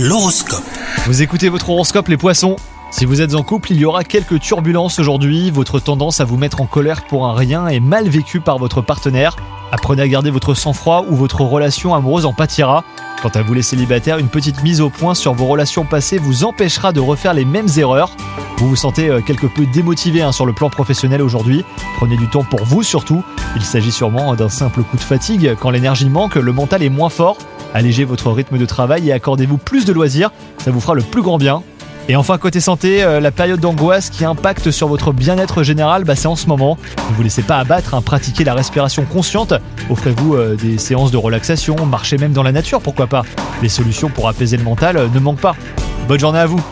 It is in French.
L'horoscope. Vous écoutez votre horoscope les poissons Si vous êtes en couple, il y aura quelques turbulences aujourd'hui, votre tendance à vous mettre en colère pour un rien est mal vécue par votre partenaire. Apprenez à garder votre sang-froid ou votre relation amoureuse en pâtira. Quant à vous les célibataires, une petite mise au point sur vos relations passées vous empêchera de refaire les mêmes erreurs. Vous vous sentez euh, quelque peu démotivé hein, sur le plan professionnel aujourd'hui. Prenez du temps pour vous surtout. Il s'agit sûrement d'un simple coup de fatigue. Quand l'énergie manque, le mental est moins fort. Allégez votre rythme de travail et accordez-vous plus de loisirs. Ça vous fera le plus grand bien. Et enfin, côté santé, euh, la période d'angoisse qui impacte sur votre bien-être général, bah, c'est en ce moment. Ne vous laissez pas abattre, hein, pratiquez la respiration consciente, offrez-vous euh, des séances de relaxation, marchez même dans la nature, pourquoi pas. Les solutions pour apaiser le mental euh, ne manquent pas. Bonne journée à vous